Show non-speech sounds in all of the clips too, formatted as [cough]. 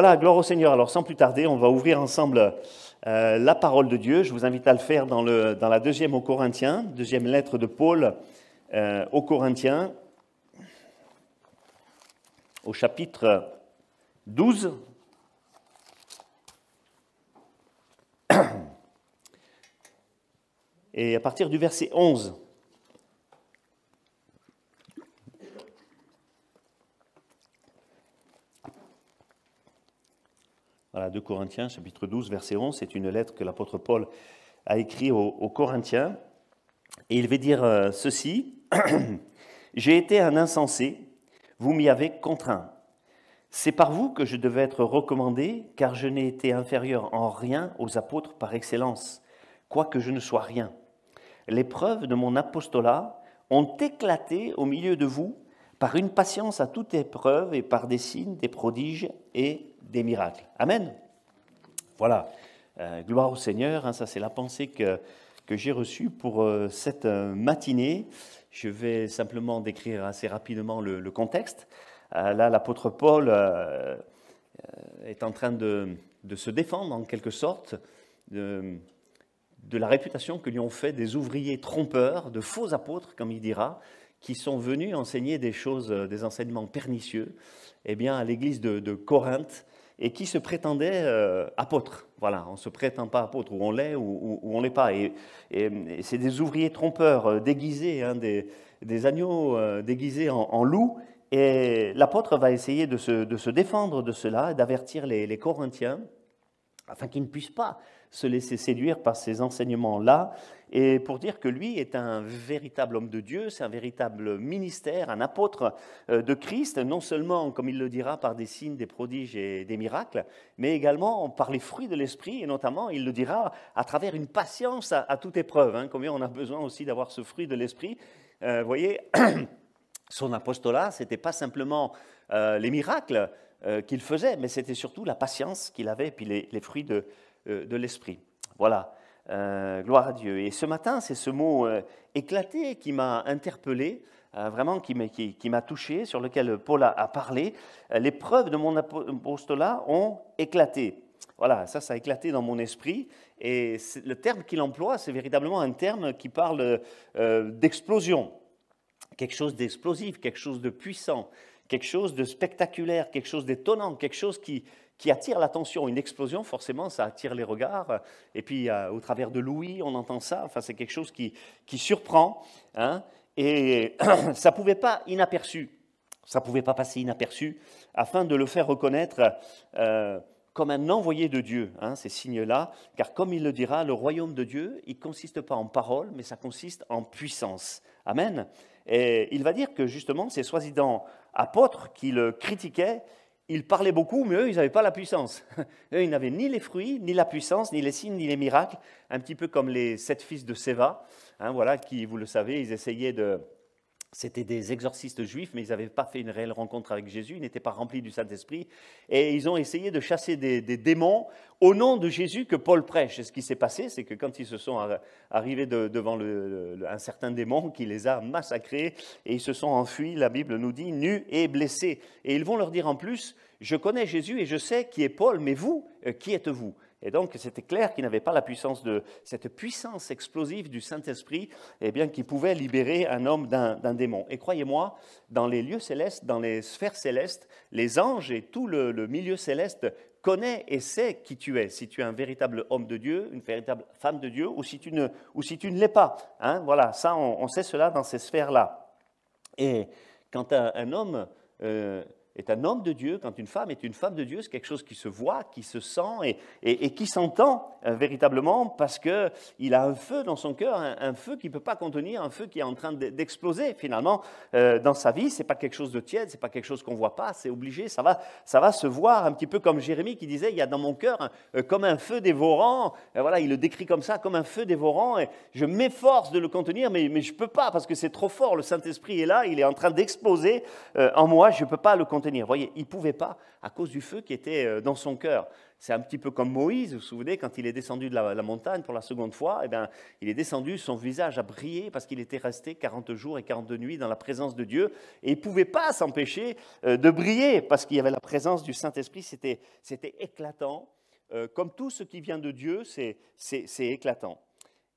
Voilà, gloire au Seigneur. Alors sans plus tarder, on va ouvrir ensemble euh, la parole de Dieu. Je vous invite à le faire dans, le, dans la deuxième aux Corinthiens, deuxième lettre de Paul euh, aux Corinthiens, au chapitre 12. Et à partir du verset 11. Voilà, 2 Corinthiens, chapitre 12, verset 11, c'est une lettre que l'apôtre Paul a écrite aux, Corinthiens. Et il veut dire euh, ceci [clears throat] J'ai été un insensé, vous m'y avez contraint. C'est par vous que je devais être recommandé, car je n'ai été inférieur en rien aux apôtres par excellence, quoique je ne sois rien. Les preuves de mon apostolat ont éclaté au milieu de vous par une patience à toute épreuve et par des signes, des prodiges et des miracles. Amen. Voilà. Euh, gloire au Seigneur. Hein, ça, c'est la pensée que, que j'ai reçue pour euh, cette euh, matinée. Je vais simplement décrire assez rapidement le, contexte. là, l'apôtre Paul est en train de, de, se défendre, en quelque sorte, de, de la réputation que lui ont fait des ouvriers trompeurs, de faux apôtres, comme il dira, qui sont venus enseigner des choses, des enseignements pernicieux eh bien, à l'église de, Corinthe et qui se prétendaient euh, apôtres. Voilà, on ne se prétend pas apôtre, ou on l'est, ou, on ne l'est pas. Et, c'est des ouvriers trompeurs euh, déguisés, hein, des, agneaux euh, déguisés en, loups. Et l'apôtre va essayer de se, défendre de cela, d'avertir les Corinthiens, afin qu'ils ne puissent pas se laisser séduire par ces enseignements-là, et pour dire que lui est un véritable homme de Dieu, c'est un véritable ministère, un apôtre euh, de Christ, non seulement, comme il le dira, par des signes, des prodiges et des miracles, mais également par les fruits de l'esprit, et notamment, il le dira, à travers une patience à, toute épreuve. Hein, combien on a besoin aussi d'avoir ce fruit de l'esprit. Euh, vous voyez, [clears throat] son apostolat, ce n'était pas simplement euh, les miracles qu'il faisait, mais c'était surtout la patience qu'il avait, et puis les, les fruits de, de l'esprit. Voilà. Euh, gloire à Dieu. Et ce matin, c'est ce mot euh, éclaté qui m'a interpellé, euh, vraiment qui m'a touché, sur lequel Paul a, parlé. les preuves de mon apostolat ont éclaté. Voilà, ça, ça a éclaté dans mon esprit. Et le terme qu'il emploie, c'est véritablement un terme qui parle d'explosion. Quelque chose d'explosif, quelque chose de puissant, quelque chose de spectaculaire, quelque chose d'étonnant, quelque chose qui, qui attire l'attention. Une explosion, forcément, ça attire les regards. Et puis, euh, au travers de l'ouïe, on entend ça. Enfin, c'est quelque chose qui, qui surprend. Hein. et [clears throat] ça ne pouvait pas inaperçu. Ça pouvait pas passer inaperçu afin de le faire reconnaître euh, comme un envoyé de Dieu, hein, ces signes-là. Car comme il le dira, le royaume de Dieu, il ne consiste pas en parole, mais ça consiste en puissance. Amen. Et il va dire que justement, ces soi-disant apôtres qui le critiquaient, ils parlaient beaucoup, mais eux, ils n'avaient pas la puissance. [laughs] Eux, ils n'avaient ni les fruits, ni la puissance, ni les signes, ni les miracles, un petit peu comme les sept fils de Séva, hein, voilà, qui, vous le savez, ils essayaient de, c'était des exorcistes juifs, mais ils n'avaient pas fait une réelle rencontre avec Jésus, ils n'étaient pas remplis du Saint-Esprit, et ils ont essayé de chasser des, démons au nom de Jésus que Paul prêche. Et ce qui s'est passé, c'est que quand ils se sont arrivés devant un certain démon qui les a massacrés, et ils se sont enfuis, la Bible nous dit, nus et blessés. Et ils vont leur dire en plus, je connais Jésus et je sais qui est Paul, mais vous, euh, qui êtes-vous? Et donc, c'était clair qu'il n'avait pas la puissance de cette puissance explosive du Saint-Esprit, eh bien, qui pouvait libérer un homme d'un démon. Et croyez-moi, dans les lieux célestes, dans les sphères célestes, les anges et tout le, milieu céleste connaît et sait qui tu es, si tu es un véritable homme de Dieu, une véritable femme de Dieu, ou si tu ne, l'es pas. Hein. voilà, ça, on, sait cela dans ces sphères-là. Et quand un, homme euh, est un homme de Dieu, quand une femme est une femme de Dieu, c'est quelque chose qui se voit, qui se sent et, et, qui s'entend euh, véritablement parce qu'il a un feu dans son cœur, un, feu qui ne peut pas contenir, un feu qui est en train d'exploser finalement euh, dans sa vie. Ce n'est pas quelque chose de tiède, ce n'est pas quelque chose qu'on ne voit pas, c'est obligé, ça va, ça va se voir un petit peu comme Jérémie qui disait, il y a dans mon cœur euh, comme un feu dévorant, voilà, il le décrit comme ça, comme un feu dévorant, et je m'efforce de le contenir, mais, mais je ne peux pas parce que c'est trop fort, le Saint-Esprit est là, il est en train d'exploser en moi, je ne peux pas le contenir Vous voyez, il ne pouvait pas à cause du feu qui était euh, dans son cœur. C'est un petit peu comme Moïse, vous vous souvenez, quand il est descendu de la, montagne pour la seconde fois, eh bien, il est descendu, son visage a brillé parce qu'il était resté 40 jours et 42 nuits dans la présence de Dieu. Et il ne pouvait pas s'empêcher euh, de briller parce qu'il y avait la présence du Saint-Esprit. C'était, éclatant. Euh, comme tout ce qui vient de Dieu, c'est éclatant.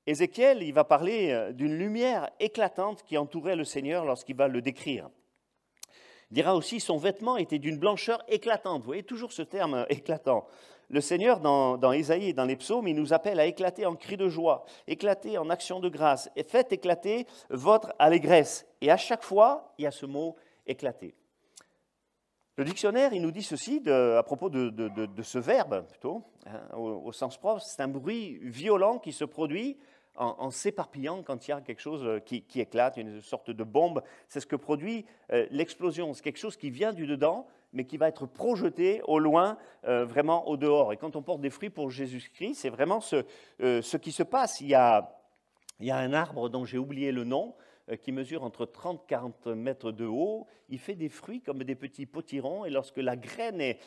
Ézéchiel, il va parler d'une lumière éclatante qui entourait le Seigneur lorsqu'il va le décrire dira aussi son vêtement était d'une blancheur éclatante. Vous voyez toujours ce terme euh, éclatant. Le Seigneur, dans, dans Ésaïe et dans les psaumes, il nous appelle à éclater en cris de joie, éclater en action de grâce, et faites éclater votre allégresse. Et à chaque fois, il y a ce mot éclater. Le dictionnaire, il nous dit ceci à propos de, ce verbe, plutôt, hein, au, sens propre, c'est un bruit violent qui se produit en, s'éparpillant quand il y a quelque chose euh, qui, éclate, une sorte de bombe. C'est ce que produit euh, l'explosion. C'est quelque chose qui vient du dedans, mais qui va être projeté au loin, euh, vraiment au dehors. Et quand on porte des fruits pour Jésus-Christ, c'est vraiment ce, qui se passe. Il y a, un arbre dont j'ai oublié le nom, qui mesure entre 30 et 40 mètres de haut. Il fait des fruits comme des petits potirons et lorsque la graine est,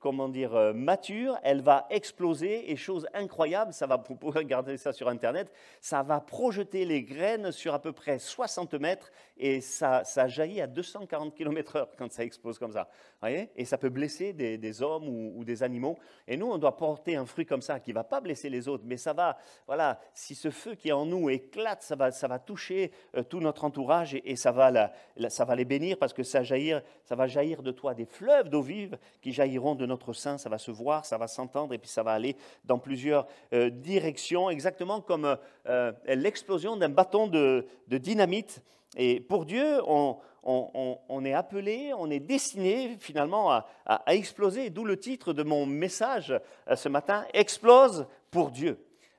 comment dire, euh, mature, elle va exploser et chose incroyable, ça va, vous pouvez regarder ça sur Internet, ça va projeter les graines sur à peu près 60 mètres et ça, jaillit à 240 km/h quand ça explose comme ça. Voyez? Et ça peut blesser des, hommes ou, des animaux. Et nous, on doit porter un fruit comme ça qui ne va pas blesser les autres, mais ça va, voilà, si ce feu qui est en nous éclate, ça va, toucher euh, tout notre entourage et, ça, va ça va les bénir parce que ça, jaillir, ça va jaillir de toi des fleuves d'eau vive qui jailliront de notre sein. Ça va se voir, ça va s'entendre et puis ça va aller dans plusieurs euh, directions, exactement comme euh, l'explosion d'un bâton de, dynamite. Et pour Dieu, on, est appelé, on est destiné finalement à, à exploser, d'où le titre de mon message euh, ce matin, Explose pour Dieu.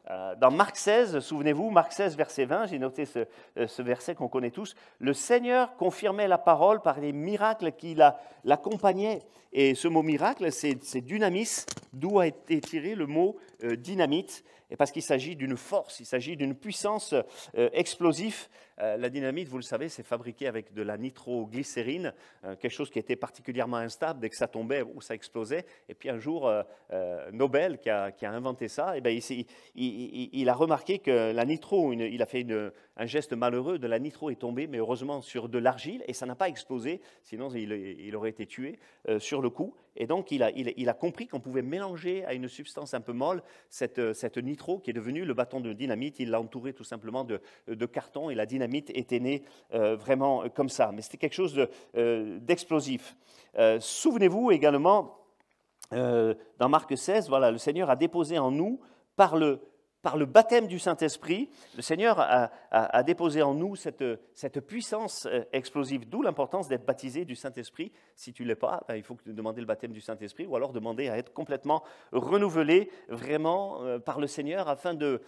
Euh, dans Marc 16, souvenez-vous, Marc 16, verset 20, j'ai noté ce, euh, ce verset qu'on connaît tous, le Seigneur confirmait la parole par les miracles qui l'accompagnaient. Et ce mot miracle, c'est dynamis, d'où a été tiré le mot dynamite, et parce qu'il s'agit d'une force, il s'agit d'une puissance explosive euh, la dynamite, vous le savez, c'est fabriqué avec de la nitroglycérine, euh, quelque chose qui était particulièrement instable dès que ça tombait ou ça explosait. Et puis un jour, euh, Nobel, qui a, inventé ça, et eh ben, il, a remarqué que la nitro, il a fait un geste malheureux, de la nitro est tombée, mais heureusement sur de l'argile, et ça n'a pas explosé, sinon il, aurait été tué sur le coup. Et donc, il a, compris qu'on pouvait mélanger à une substance un peu molle cette, cette, nitro qui est devenue le bâton de dynamite. Il l'a entouré tout simplement de, de carton et la dynamite était né euh, vraiment comme ça. Mais c'était quelque chose euh, d'explosif. Euh, souvenez-vous également, dans Marc 16, voilà, le Seigneur a déposé en nous, par le, par le baptême du Saint-Esprit, le Seigneur a, déposé en nous cette, puissance explosive, d'où l'importance d'être baptisé du Saint-Esprit. Si tu ne l'es pas, ben, il faut demander le baptême du Saint-Esprit ou alors demander à être complètement renouvelé vraiment par le Seigneur afin de,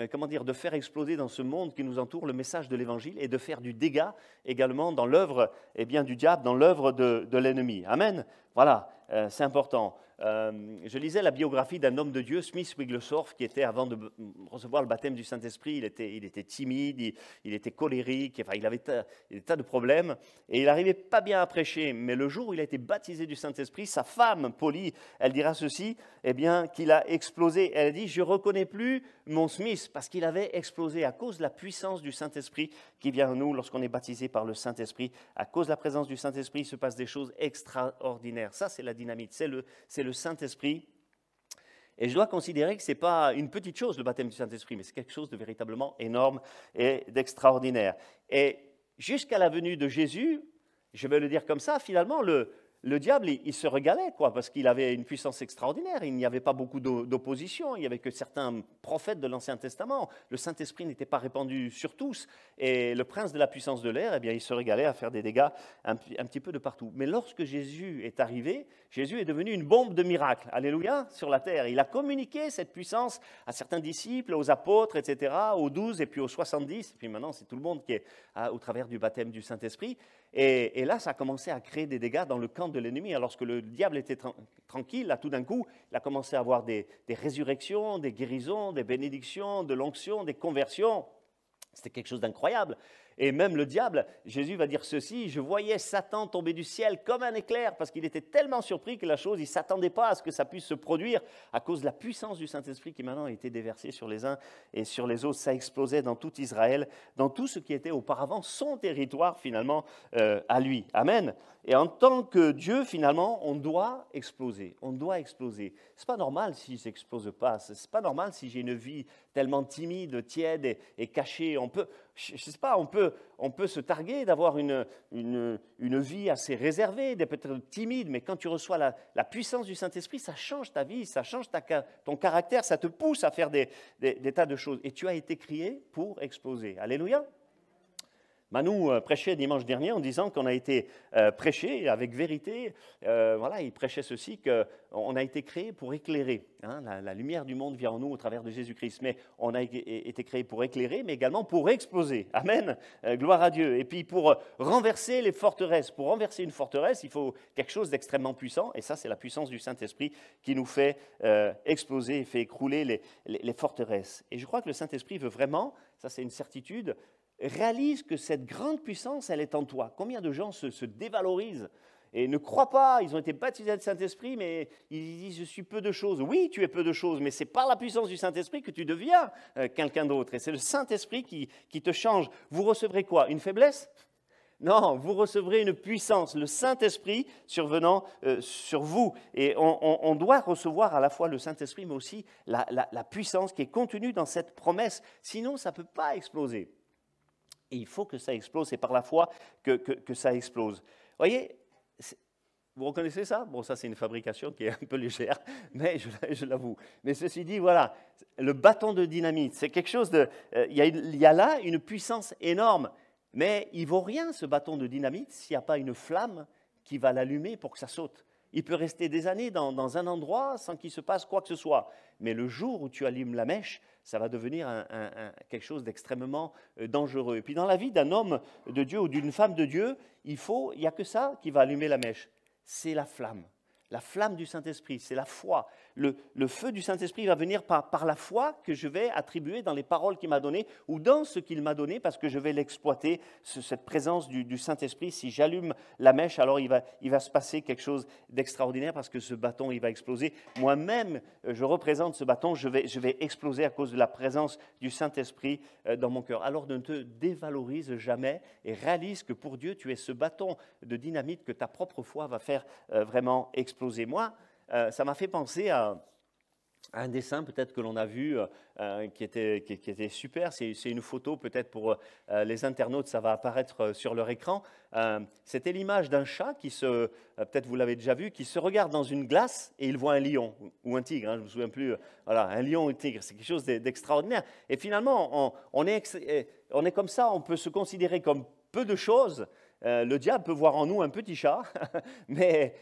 euh, comment dire, de faire exploser dans ce monde qui nous entoure le message de l'Évangile et de faire du dégât également dans l'œuvre eh du diable, dans l'œuvre de, l'ennemi. Amen. Voilà, euh, c'est important. Euh, je lisais la biographie d'un homme de Dieu, Smith Wigglesworth, qui était, avant de recevoir le baptême du Saint-Esprit, il était, timide, il, était colérique, enfin, il avait des tas de problèmes, et il n'arrivait pas bien à prêcher. Mais le jour où il a été baptisé du Saint-Esprit, sa femme, Polly, elle dira ceci, eh bien, qu'il a explosé. Elle a dit, je ne reconnais plus mon Smith, parce qu'il avait explosé à cause de la puissance du Saint-Esprit qui vient à nous lorsqu'on est baptisé par le Saint-Esprit. À cause de la présence du Saint-Esprit, il se passe des choses extraordinaires. Ça, c'est la dynamite, c'est le, le Saint-Esprit. Et je dois considérer que ce n'est pas une petite chose, le baptême du Saint-Esprit, mais c'est quelque chose de véritablement énorme et d'extraordinaire. Et jusqu'à la venue de Jésus, je vais le dire comme ça, finalement, le, le diable, il, se régalait, quoi, parce qu'il avait une puissance extraordinaire. Il n'y avait pas beaucoup d'opposition. Il n'y avait que certains prophètes de l'Ancien Testament. Le Saint-Esprit n'était pas répandu sur tous. Et le prince de la puissance de l'air, eh bien, il se régalait à faire des dégâts un, petit peu de partout. Mais lorsque Jésus est arrivé, Jésus est devenu une bombe de miracles. Alléluia, sur la terre. Il a communiqué cette puissance à certains disciples, aux apôtres, etc., aux douze et puis aux soixante-dix. Et puis maintenant, c'est tout le monde qui est hein, au travers du baptême du Saint-Esprit. Et, là, ça a commencé à créer des dégâts dans le camp de l'ennemi. Alors que le diable était tranquille, là, tout d'un coup, il a commencé à avoir des, résurrections, des guérisons, des bénédictions, de l'onction, des conversions. C'était quelque chose d'incroyable. Et même le diable, Jésus va dire ceci, je voyais Satan tomber du ciel comme un éclair, parce qu'il était tellement surpris que la chose, il ne s'attendait pas à ce que ça puisse se produire à cause de la puissance du Saint-Esprit qui maintenant a été déversée sur les uns et sur les autres. Ça explosait dans tout Israël, dans tout ce qui était auparavant son territoire finalement euh, à lui. Amen. Et en tant que Dieu, finalement, on doit exploser. On doit exploser. C'est pas normal si ça n'explose pas. C'est pas normal si j'ai une vie tellement timide, tiède et, cachée. On peut, je, sais pas, on peut, on peut se targuer d'avoir une, une, une, vie assez réservée, peut-être timide, mais quand tu reçois la, la puissance du Saint-Esprit, ça change ta vie, ça change ta, ton caractère, ça te pousse à faire des, des, tas de choses. Et tu as été créé pour exploser. Alléluia. Manu euh, prêchait dimanche dernier en disant qu'on a été euh, prêché avec vérité. Euh, voilà, il prêchait ceci qu'on a été créé pour éclairer. Hein. la, lumière du monde vient en nous au travers de Jésus-Christ. Mais on a été créé pour éclairer, mais également pour exploser. Amen. gloire à Dieu. Et puis pour renverser les forteresses. Pour renverser une forteresse, il faut quelque chose d'extrêmement puissant. Et ça, c'est la puissance du Saint-Esprit qui nous fait exploser et fait écrouler les forteresses. Et je crois que le Saint-Esprit veut vraiment, ça c'est une certitude, réalise que cette grande puissance, elle est en toi. Combien de gens se, dévalorisent et ne croient pas, ils ont été baptisés du Saint-Esprit, mais ils disent, je suis peu de choses. Oui, tu es peu de choses, mais c'est par la puissance du Saint-Esprit que tu deviens euh, quelqu'un d'autre. Et c'est le Saint-Esprit qui, te change. Vous recevrez quoi? Une faiblesse? Non, vous recevrez une puissance, le Saint-Esprit survenant euh, sur vous. Et on, doit recevoir à la fois le Saint-Esprit, mais aussi la, puissance qui est contenue dans cette promesse. Sinon, ça ne peut pas exploser il faut que ça explose. C'est par la foi que, ça explose. Vous voyez, vous reconnaissez ça? Bon, ça, c'est une fabrication qui est un peu légère, [laughs] mais je, l'avoue. Mais ceci dit, voilà, le bâton de dynamite, c'est quelque chose de. Euh, il, y a, il y a là une puissance énorme, mais il vaut rien, ce bâton de dynamite, s'il n'y a pas une flamme qui va l'allumer pour que ça saute. Il peut rester des années dans, un endroit sans qu'il se passe quoi que ce soit. Mais le jour où tu allumes la mèche, ça va devenir quelque chose d'extrêmement euh, dangereux. Et puis dans la vie d'un homme de Dieu ou d'une femme de Dieu, il faut, il n'y a que ça qui va allumer la mèche. C'est la flamme la flamme du Saint-Esprit, c'est la foi. Le, feu du Saint-Esprit va venir par, la foi que je vais attribuer dans les paroles qu'il m'a données ou dans ce qu'il m'a donné parce que je vais l'exploiter, cette présence du, Saint-Esprit. Si j'allume la mèche, alors il va, il va se passer quelque chose d'extraordinaire parce que ce bâton, il va exploser. Moi-même, euh, je représente ce bâton, je vais, je vais exploser à cause de la présence du Saint-Esprit euh, dans mon cœur. Alors ne te dévalorise jamais et réalise que pour Dieu, tu es ce bâton de dynamite que ta propre foi va faire euh, vraiment exploser moi, euh, ça m'a fait penser à, un dessin peut-être que l'on a vu euh, euh, qui, était, qui, était super. C'est une photo peut-être pour les internautes, ça va apparaître sur leur écran. C'était l'image d'un chat qui se, peut-être vous l'avez déjà vu, qui se regarde dans une glace et il voit un lion ou un tigre. Hein, je ne me souviens plus. Voilà, un lion ou un tigre, c'est quelque chose d'extraordinaire. Et finalement, on, est, on est comme ça, on peut se considérer comme peu de choses. le diable peut voir en nous un petit chat, [laughs] mais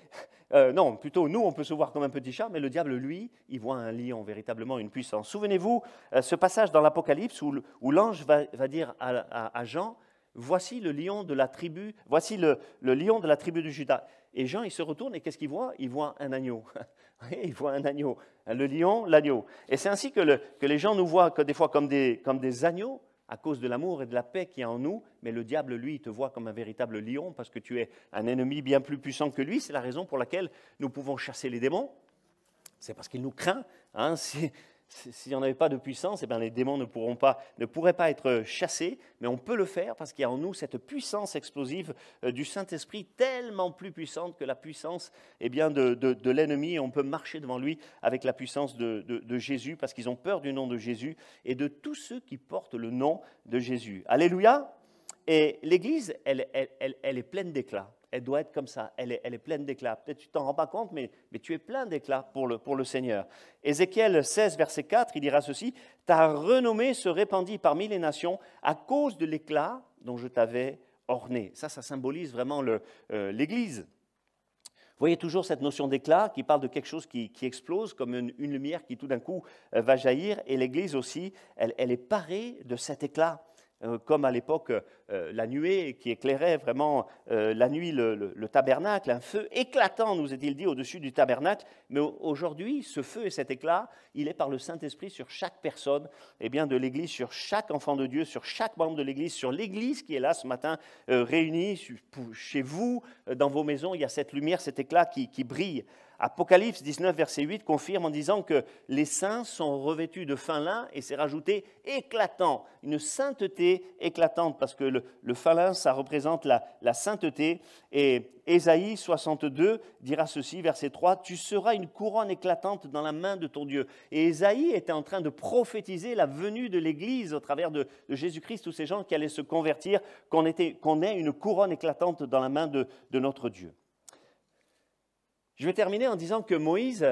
euh, non, plutôt nous, on peut se voir comme un petit chat, mais le diable, lui, il voit un lion, véritablement une puissance. Souvenez-vous, euh, ce passage dans l'Apocalypse où, l'ange va, dire à, Jean, voici le lion de la tribu, voici le, lion de la tribu de Judas. Et Jean, il se retourne et qu'est-ce qu'il voit? Il voit un agneau. [laughs] il voit un agneau. Le lion, l'agneau. Et c'est ainsi que, les gens nous voient des fois comme des agneaux, à cause de l'amour et de la paix qui est en nous, mais le diable, lui, te voit comme un véritable lion parce que tu es un ennemi bien plus puissant que lui. C'est la raison pour laquelle nous pouvons chasser les démons. C'est parce qu'il nous craint. Hein. [laughs] S'il n'y en avait pas de puissance, eh bien, les démons ne, pourront pas, pourraient pas être chassés, mais on peut le faire parce qu'il y a en nous cette puissance explosive euh, du Saint-Esprit, tellement plus puissante que la puissance eh de, l'ennemi. On peut marcher devant lui avec la puissance de, de Jésus parce qu'ils ont peur du nom de Jésus et de tous ceux qui portent le nom de Jésus. Alléluia Et l'Église, elle, elle, elle est pleine d'éclat elle doit être comme ça. Elle est, pleine d'éclat. Peut-être tu t'en rends pas compte, mais, tu es plein d'éclat pour le, Seigneur. Ézéchiel 16, verset 4, il dira ceci Ta renommée se répandit parmi les nations à cause de l'éclat dont je t'avais orné. Ça, ça symbolise vraiment euh, l'Église. Vous voyez toujours cette notion d'éclat qui parle de quelque chose qui, explose, comme une, lumière qui tout d'un coup euh, va jaillir. Et l'Église aussi, elle est parée de cet éclat. Euh, comme à l'époque euh, la nuée qui éclairait vraiment euh, la nuit le, tabernacle, un feu éclatant, nous est-il dit, au-dessus du tabernacle. Mais aujourd'hui, ce feu et cet éclat, il est par le Saint-Esprit sur chaque personne et eh bien, de l'Église, sur chaque enfant de Dieu, sur chaque membre de l'Église, sur l'Église qui est là ce matin réunie chez vous, dans vos maisons. Il y a cette lumière, cet éclat qui, qui brille. Apocalypse 19, verset 8 confirme en disant que les saints sont revêtus de fin lin et c'est rajouté éclatant, une sainteté éclatante, parce que le, fin lin, ça représente la, sainteté. Et Ésaïe 62 dira ceci, verset 3, Tu seras une couronne éclatante dans la main de ton Dieu. Et Ésaïe était en train de prophétiser la venue de l'Église au travers de, Jésus-Christ, tous ces gens qui allaient se convertir, qu'on ait une couronne éclatante dans la main de notre Dieu. Je vais terminer en disant que Moïse,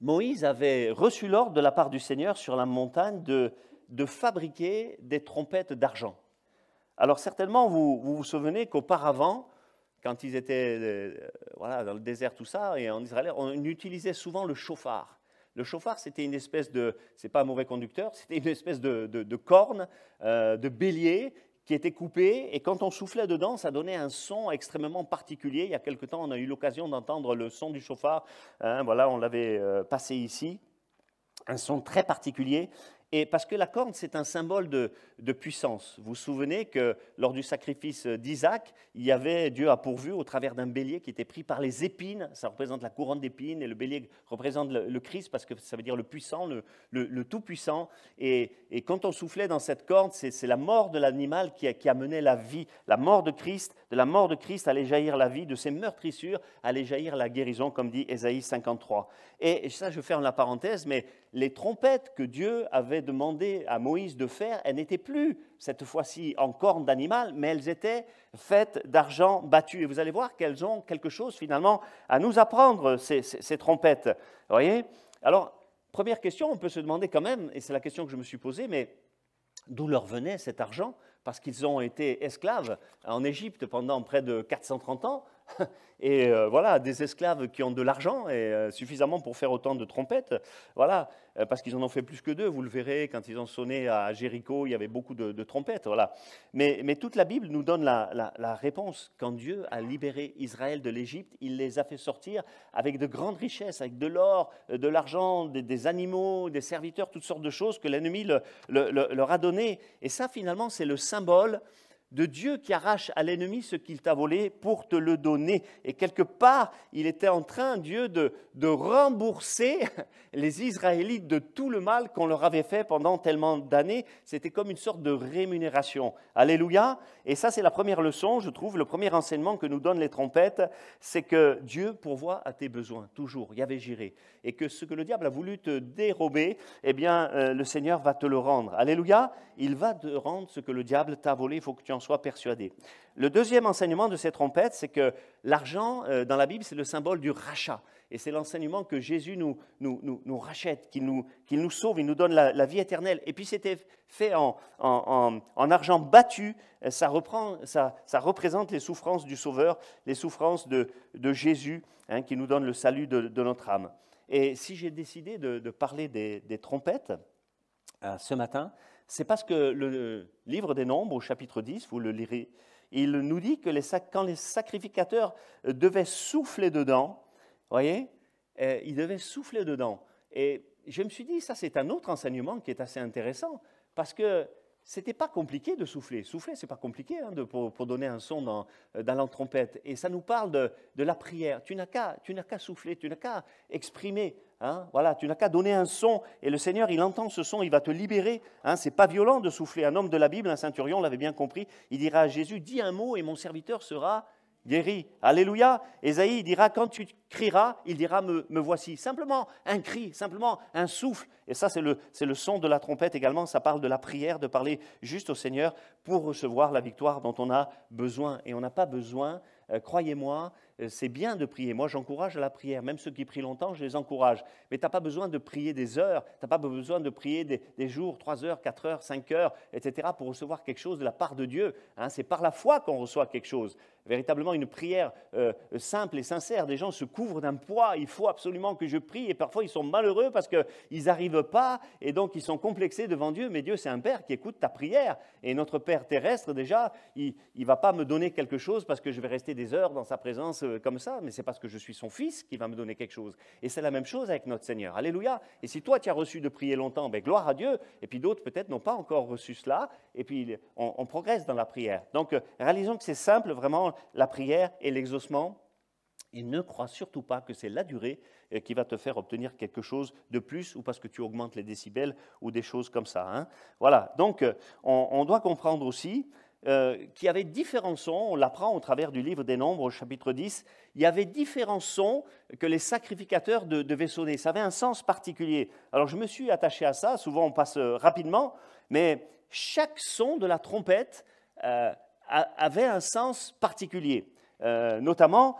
Moïse avait reçu l'ordre de la part du Seigneur sur la montagne de, de fabriquer des trompettes d'argent. Alors certainement, vous vous, souvenez qu'auparavant, quand ils étaient euh, voilà, dans le désert, tout ça, et en Israël, on utilisait souvent le chauffard. Le chauffard, c'était une espèce de, c'est pas un mauvais conducteur, c'était une espèce de, de, corne, euh, de bélier qui était coupé, et quand on soufflait dedans, ça donnait un son extrêmement particulier. Il y a quelque temps, on a eu l'occasion d'entendre le son du chauffard. Hein, voilà, on l'avait euh, passé ici. Un son très particulier. Et parce que la corne, c'est un symbole de, puissance. Vous vous souvenez que lors du sacrifice d'Isaac, il y avait, Dieu a pourvu au travers d'un bélier qui était pris par les épines. Ça représente la couronne d'épines et le bélier représente le, Christ parce que ça veut dire le puissant, le, tout-puissant. Et, quand on soufflait dans cette corne, c'est la mort de l'animal qui, qui amenait la vie. La mort de Christ, de la mort de Christ allait jaillir la vie, de ses meurtrissures allait jaillir la guérison, comme dit Ésaïe 53. Et ça, je ferme la parenthèse, mais les trompettes que Dieu avait demandé à Moïse de faire, elles n'étaient plus cette fois-ci en corne d'animal, mais elles étaient faites d'argent battu. Et vous allez voir qu'elles ont quelque chose finalement à nous apprendre, ces, trompettes. Vous voyez? Alors, première question, on peut se demander quand même, et c'est la question que je me suis posée, mais d'où leur venait cet argent? Parce qu'ils ont été esclaves en Égypte pendant près de 430 ans. [laughs] Et euh, voilà, des esclaves qui ont de l'argent et euh, suffisamment pour faire autant de trompettes. Voilà, euh, parce qu'ils en ont fait plus que deux. Vous le verrez, quand ils ont sonné à Jéricho, il y avait beaucoup de, trompettes. Voilà. Mais, mais, toute la Bible nous donne la, réponse. Quand Dieu a libéré Israël de l'Égypte, il les a fait sortir avec de grandes richesses, avec de l'or, de l'argent, des, animaux, des serviteurs, toutes sortes de choses que l'ennemi leur a données. Et ça, finalement, c'est le symbole de Dieu qui arrache à l'ennemi ce qu'il t'a volé pour te le donner. Et quelque part, il était en train, Dieu, de, rembourser [laughs] les Israélites de tout le mal qu'on leur avait fait pendant tellement d'années. C'était comme une sorte de rémunération. Alléluia. Et ça, c'est la première leçon, je trouve, le premier enseignement que nous donnent les trompettes, c'est que Dieu pourvoit à tes besoins, toujours, y avait géré. Et que ce que le diable a voulu te dérober, eh bien, euh, le Seigneur va te le rendre. Alléluia. Il va te rendre ce que le diable t'a volé. Il faut que tu en soit persuadé. Le deuxième enseignement de ces trompettes, c'est que l'argent, euh, dans la Bible, c'est le symbole du rachat. Et c'est l'enseignement que Jésus nous, nous, nous, rachète, qu'il nous, nous sauve, il nous donne la, vie éternelle. Et puis c'était fait en, en, en, argent battu, ça, reprend, ça, ça, représente les souffrances du Sauveur, les souffrances de, de Jésus, hein, qui nous donne le salut de, notre âme. Et si j'ai décidé de, parler des, des trompettes euh, ce matin, c'est parce que le livre des Nombres, au chapitre 10, vous le lirez, il nous dit que quand les sacrificateurs devaient souffler dedans, voyez, euh, ils devaient souffler dedans. Et je me suis dit, ça c'est un autre enseignement qui est assez intéressant, parce que c'était pas compliqué de souffler. Souffler, c'est pas compliqué hein, de, pour, donner un son dans, dans la trompette. Et ça nous parle de, de la prière. Tu n'as qu'à souffler, tu n'as qu'à exprimer Hein, voilà, tu n'as qu'à donner un son et le Seigneur, il entend ce son, il va te libérer. Hein, c'est pas violent de souffler. Un homme de la Bible, un centurion, l'avait bien compris. Il dira à Jésus Dis un mot et mon serviteur sera guéri. Alléluia. Ésaïe dira Quand tu crieras, il dira me, voici. Simplement un cri, simplement un souffle. Et ça, c'est le, le son de la trompette également. Ça parle de la prière, de parler juste au Seigneur pour recevoir la victoire dont on a besoin. Et on n'a pas besoin euh, croyez-moi, c'est bien de prier. Moi, j'encourage la prière. Même ceux qui prient longtemps, je les encourage. Mais tu n'as pas besoin de prier des heures, tu n'as pas besoin de prier des, jours, 3 heures, 4 heures, 5 heures, etc., pour recevoir quelque chose de la part de Dieu. Hein. c'est par la foi qu'on reçoit quelque chose. Véritablement une prière euh, simple et sincère. Des gens se couvrent d'un poids. Il faut absolument que je prie. Et parfois, ils sont malheureux parce qu'ils n'arrivent pas. Et donc, ils sont complexés devant Dieu. Mais Dieu, c'est un Père qui écoute ta prière. Et notre Père terrestre, déjà, il ne va pas me donner quelque chose parce que je vais rester des heures dans sa présence euh, comme ça, mais c'est parce que je suis son fils qui va me donner quelque chose. Et c'est la même chose avec notre Seigneur. Alléluia. Et si toi, tu as reçu de prier longtemps, ben, gloire à Dieu. Et puis d'autres, peut-être, n'ont pas encore reçu cela. Et puis, on, progresse dans la prière. Donc, euh, réalisons que c'est simple, vraiment, la prière et l'exaucement. Et ne crois surtout pas que c'est la durée euh, qui va te faire obtenir quelque chose de plus ou parce que tu augmentes les décibels ou des choses comme ça. Hein. Voilà, donc on, doit comprendre aussi euh, qui avait différents sons, on l'apprend au travers du livre des Nombres au chapitre 10, il y avait différents sons que les sacrificateurs devaient sonner, ça avait un sens particulier. Alors je me suis attaché à ça, souvent on passe euh, rapidement, mais chaque son de la trompette euh, avait un sens particulier, notamment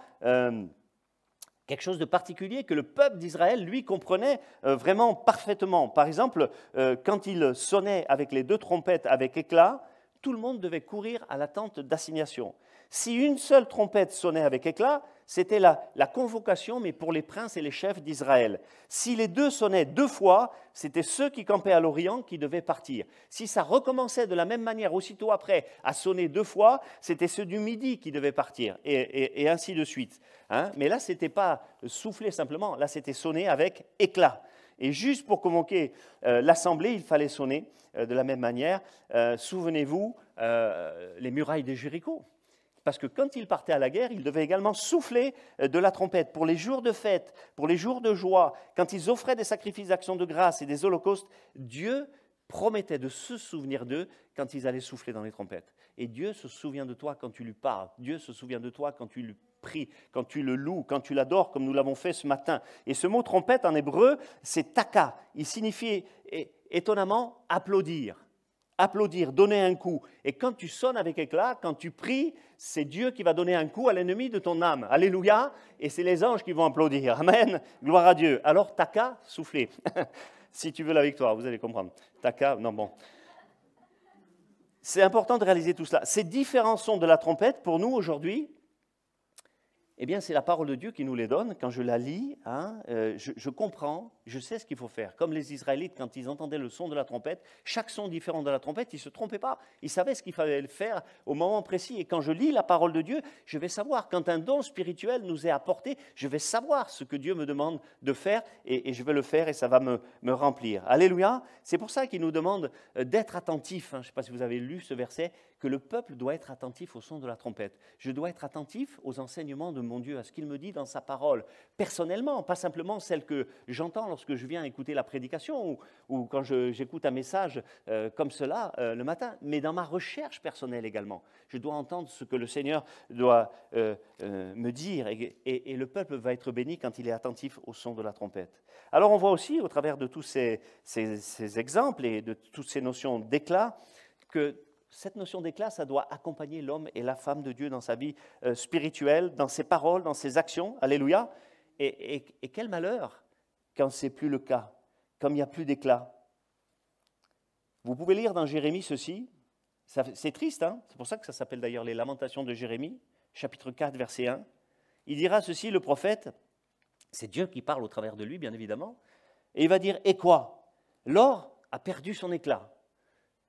quelque chose de particulier que le peuple d'Israël, lui, comprenait vraiment parfaitement. Par exemple, quand il sonnait avec les deux trompettes avec éclat, tout le monde devait courir à la tente d'assignation. Si une seule trompette sonnait avec éclat, c'était la, convocation, mais pour les princes et les chefs d'Israël. Si les deux sonnaient deux fois, c'était ceux qui campaient à l'Orient qui devaient partir. Si ça recommençait de la même manière aussitôt après à sonner deux fois, c'était ceux du Midi qui devaient partir, et, ainsi de suite. Hein. mais là, ce n'était pas souffler simplement, là, c'était sonner avec éclat. Et juste pour convoquer euh, l'assemblée, il fallait sonner euh, de la même manière. Euh, souvenez-vous, les murailles de Jéricho. Parce que quand il partait à la guerre, il devait également souffler de la trompette. Pour les jours de fête, pour les jours de joie, quand ils offraient des sacrifices d'action de grâce et des holocaustes, Dieu promettait de se souvenir d'eux quand ils allaient souffler dans les trompettes. Et Dieu se souvient de toi quand tu lui parles. Dieu se souvient de toi quand tu lui prie, quand tu le loues, quand tu l'adores, comme nous l'avons fait ce matin. Et ce mot trompette en hébreu, c'est taka. Il signifie étonnamment applaudir. Applaudir, donner un coup. Et quand tu sonnes avec éclat, quand tu pries, c'est Dieu qui va donner un coup à l'ennemi de ton âme. Alléluia. Et c'est les anges qui vont applaudir. Amen. Gloire à Dieu. Alors, taka, soufflez. [laughs] si tu veux la victoire, vous allez comprendre. Taka, non, bon. C'est important de réaliser tout cela. Ces différents sons de la trompette, pour nous aujourd'hui, eh bien, c'est la parole de Dieu qui nous les donne. Quand je la lis, hein, euh, je, comprends, je sais ce qu'il faut faire. Comme les Israélites, quand ils entendaient le son de la trompette, chaque son différent de la trompette, ils ne se trompaient pas. Ils savaient ce qu'il fallait faire au moment précis. Et quand je lis la parole de Dieu, je vais savoir. Quand un don spirituel nous est apporté, je vais savoir ce que Dieu me demande de faire et, je vais le faire et ça va me, me remplir. Alléluia. C'est pour ça qu'il nous demande euh, d'être attentif. Hein. Je ne sais pas si vous avez lu ce verset que le peuple doit être attentif au son de la trompette. Je dois être attentif aux enseignements de mon Dieu, à ce qu'il me dit dans sa parole, personnellement, pas simplement celle que j'entends lorsque je viens écouter la prédication ou, quand j'écoute un message euh, comme cela euh, le matin, mais dans ma recherche personnelle également. Je dois entendre ce que le Seigneur doit euh, me dire et, le peuple va être béni quand il est attentif au son de la trompette. Alors on voit aussi, au travers de tous ces, ces exemples et de toutes ces notions d'éclat, que cette notion d'éclat, ça doit accompagner l'homme et la femme de Dieu dans sa vie euh, spirituelle, dans ses paroles, dans ses actions. Alléluia. Et, quel malheur quand ce n'est plus le cas, comme il n'y a plus d'éclat. Vous pouvez lire dans Jérémie ceci. C'est triste, hein c'est pour ça que ça s'appelle d'ailleurs les Lamentations de Jérémie, chapitre 4, verset 1. Il dira ceci, le prophète, c'est Dieu qui parle au travers de lui, bien évidemment, et il va dire Et quoi? L'or a perdu son éclat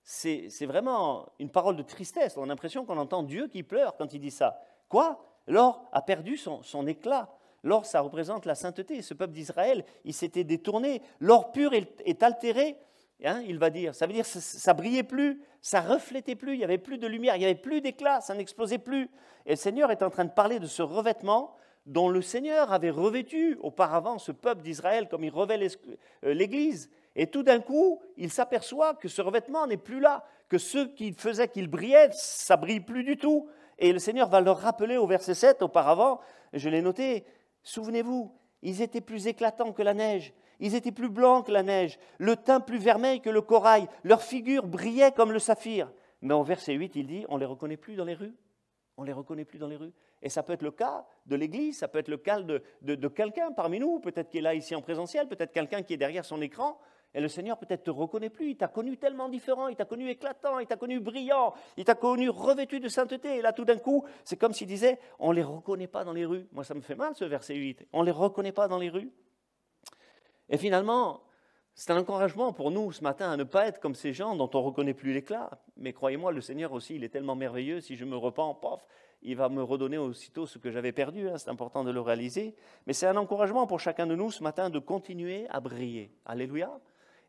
c'est vraiment une parole de tristesse. On a l'impression qu'on entend Dieu qui pleure quand il dit ça. Quoi? L'or a perdu son, éclat. L'or, ça représente la sainteté. Ce peuple d'Israël, il s'était détourné. L'or pur est, altéré, hein, il va dire. Ça veut dire ça brillait plus, ça reflétait plus, il n'y avait plus de lumière, il n'y avait plus d'éclat, ça n'explosait plus. Et le Seigneur est en train de parler de ce revêtement dont le Seigneur avait revêtu auparavant ce peuple d'Israël comme il revêt euh, l'Église. Et tout d'un coup, il s'aperçoit que ce revêtement n'est plus là, que ce qui faisait qu'il brillait, ça brille plus du tout. Et le Seigneur va leur rappeler au verset 7 auparavant, je l'ai noté, souvenez-vous, ils étaient plus éclatants que la neige, ils étaient plus blancs que la neige, le teint plus vermeil que le corail, leur figure brillait comme le saphir. Mais au verset 8, il dit, on ne les reconnaît plus dans les rues. On ne les reconnaît plus dans les rues. Et ça peut être le cas de l'Église, ça peut être le cas de, de quelqu'un parmi nous, peut-être qui est là ici en présentiel, peut-être quelqu'un qui est derrière son écran, et le Seigneur peut-être te reconnaît plus, il t'a connu tellement différent, il t'a connu éclatant, il t'a connu brillant, il t'a connu revêtu de sainteté. Et là, tout d'un coup, c'est comme s'il disait, on ne les reconnaît pas dans les rues. Moi, ça me fait mal ce verset 8. On ne les reconnaît pas dans les rues. Et finalement, c'est un encouragement pour nous ce matin à ne pas être comme ces gens dont on ne reconnaît plus l'éclat. Mais croyez-moi, le Seigneur aussi, il est tellement merveilleux. Si je me repens, pof, il va me redonner aussitôt ce que j'avais perdu. Hein. c'est important de le réaliser. Mais c'est un encouragement pour chacun de nous ce matin de continuer à briller. Alléluia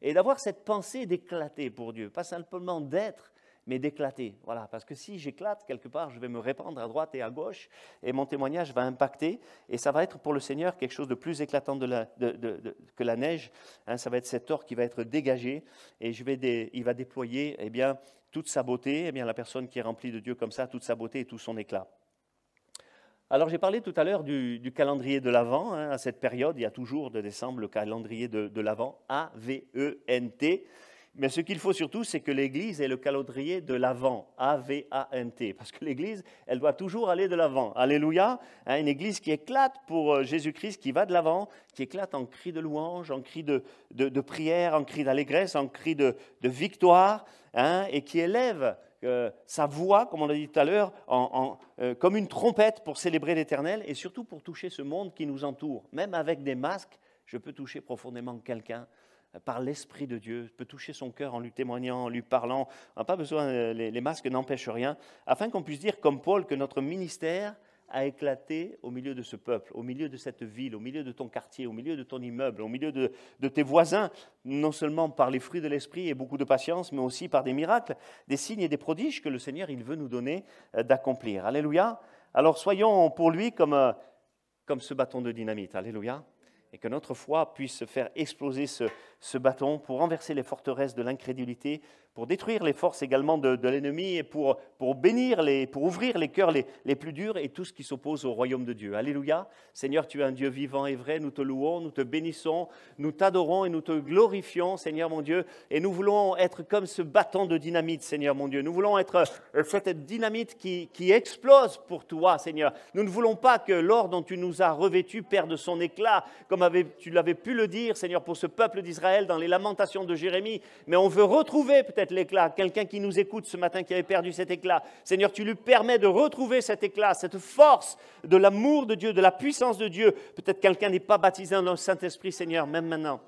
et d'avoir cette pensée d'éclater pour Dieu, pas simplement d'être, mais d'éclater. Voilà, parce que si j'éclate quelque part, je vais me répandre à droite et à gauche, et mon témoignage va impacter, et ça va être pour le Seigneur quelque chose de plus éclatant que la neige. Hein. ça va être cet or qui va être dégagé, et je vais il va déployer eh bien, toute sa beauté, eh bien, la personne qui est remplie de Dieu comme ça, toute sa beauté et tout son éclat. Alors j'ai parlé tout à l'heure du, calendrier de l'Avent. Hein, à cette période, il y a toujours de décembre le calendrier de, de l'Avent, A-V-E-N-T. Mais ce qu'il faut surtout, c'est que l'Église ait le calendrier de l'Avent, A-V-A-N-T. Parce que l'Église, elle doit toujours aller de l'avant. Alléluia. Hein, une Église qui éclate pour euh, Jésus-Christ, qui va de l'avant, qui éclate en cris de louange, en cris de, prière, en cris d'allégresse, en cris de, victoire, hein, et qui élève sa voix, comme on l'a dit tout à l'heure, euh, comme une trompette pour célébrer l'Éternel et surtout pour toucher ce monde qui nous entoure. Même avec des masques, je peux toucher profondément quelqu'un euh, par l'Esprit de Dieu, je peux toucher son cœur en lui témoignant, en lui parlant. N'a pas besoin, euh, les masques n'empêchent rien, afin qu'on puisse dire, comme Paul, que notre ministère a éclaté au milieu de ce peuple, au milieu de cette ville, au milieu de ton quartier, au milieu de ton immeuble, au milieu de, tes voisins, non seulement par les fruits de l'esprit et beaucoup de patience, mais aussi par des miracles, des signes et des prodiges que le Seigneur il veut nous donner euh, d'accomplir. Alléluia. Alors soyons pour lui comme, euh, comme ce bâton de dynamite. Alléluia. Et que notre foi puisse faire exploser ce, ce bâton pour renverser les forteresses de l'incrédulité, pour détruire les forces également de, l'ennemi et pour, pour bénir, les, pour ouvrir les cœurs les, les, plus durs et tout ce qui s'oppose au royaume de Dieu. Alléluia. Seigneur, tu es un Dieu vivant et vrai. Nous te louons, nous te bénissons, nous t'adorons et nous te glorifions, Seigneur mon Dieu. Et nous voulons être comme ce bâton de dynamite, Seigneur mon Dieu. Nous voulons être euh, cette dynamite qui, qui explose pour toi, Seigneur. Nous ne voulons pas que l'or dont tu nous as revêtus perde son éclat, comme tu l'avais pu le dire, Seigneur, pour ce peuple d'Israël dans les lamentations de Jérémie. Mais on veut retrouver peut-être l'éclat. Quelqu'un qui nous écoute ce matin qui avait perdu cet éclat. Seigneur, tu lui permets de retrouver cet éclat, cette force de l'amour de Dieu, de la puissance de Dieu. Peut-être quelqu'un n'est pas baptisé dans le Saint-Esprit, Seigneur, même maintenant.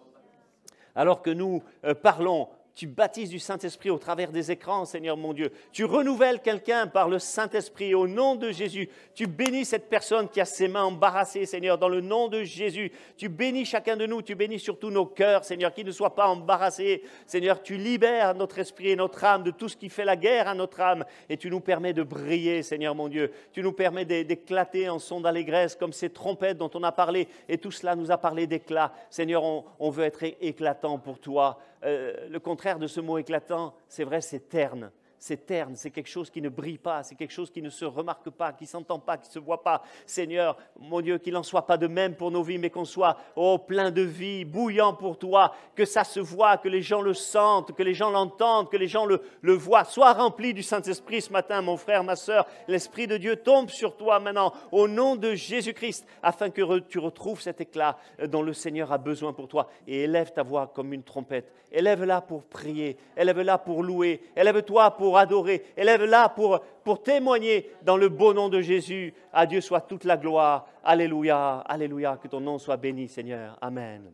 Alors que nous euh, parlons tu baptises du Saint-Esprit au travers des écrans, Seigneur mon Dieu. Tu renouvelles quelqu'un par le Saint-Esprit au nom de Jésus. Tu bénis cette personne qui a ses mains embarrassées, Seigneur, dans le nom de Jésus. Tu bénis chacun de nous, tu bénis surtout nos cœurs, Seigneur, qui ne soient pas embarrassés. Seigneur, tu libères notre esprit et notre âme de tout ce qui fait la guerre à notre âme et tu nous permets de briller, Seigneur mon Dieu. Tu nous permets d'éclater en son d'allégresse comme ces trompettes dont on a parlé et tout cela nous a parlé d'éclat. Seigneur, on, on veut être éclatant pour toi. Euh, le contraire de ce mot éclatant, c'est vrai, c'est terne c'est terne, c'est quelque chose qui ne brille pas, c'est quelque chose qui ne se remarque pas, qui s'entend pas, qui se voit pas. Seigneur, mon Dieu, qu'il n'en soit pas de même pour nos vies, mais qu'on soit oh, plein de vie, bouillant pour toi, que ça se voit, que les gens le sentent, que les gens l'entendent, que les gens le, voient. Sois rempli du Saint-Esprit ce matin, mon frère, ma soeur. L'Esprit de Dieu tombe sur toi maintenant, au nom de Jésus-Christ, afin que tu retrouves cet éclat dont le Seigneur a besoin pour toi. Et élève ta voix comme une trompette. Élève-la pour prier, élève-la pour louer, élève-toi pour adorer. Élève-la pour, témoigner dans le beau nom de Jésus. À Dieu soit toute la gloire. Alléluia, alléluia. Que ton nom soit béni, Seigneur. Amen.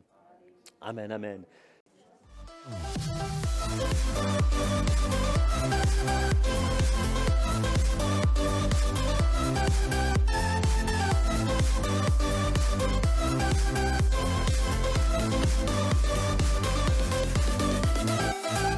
Amen, amen.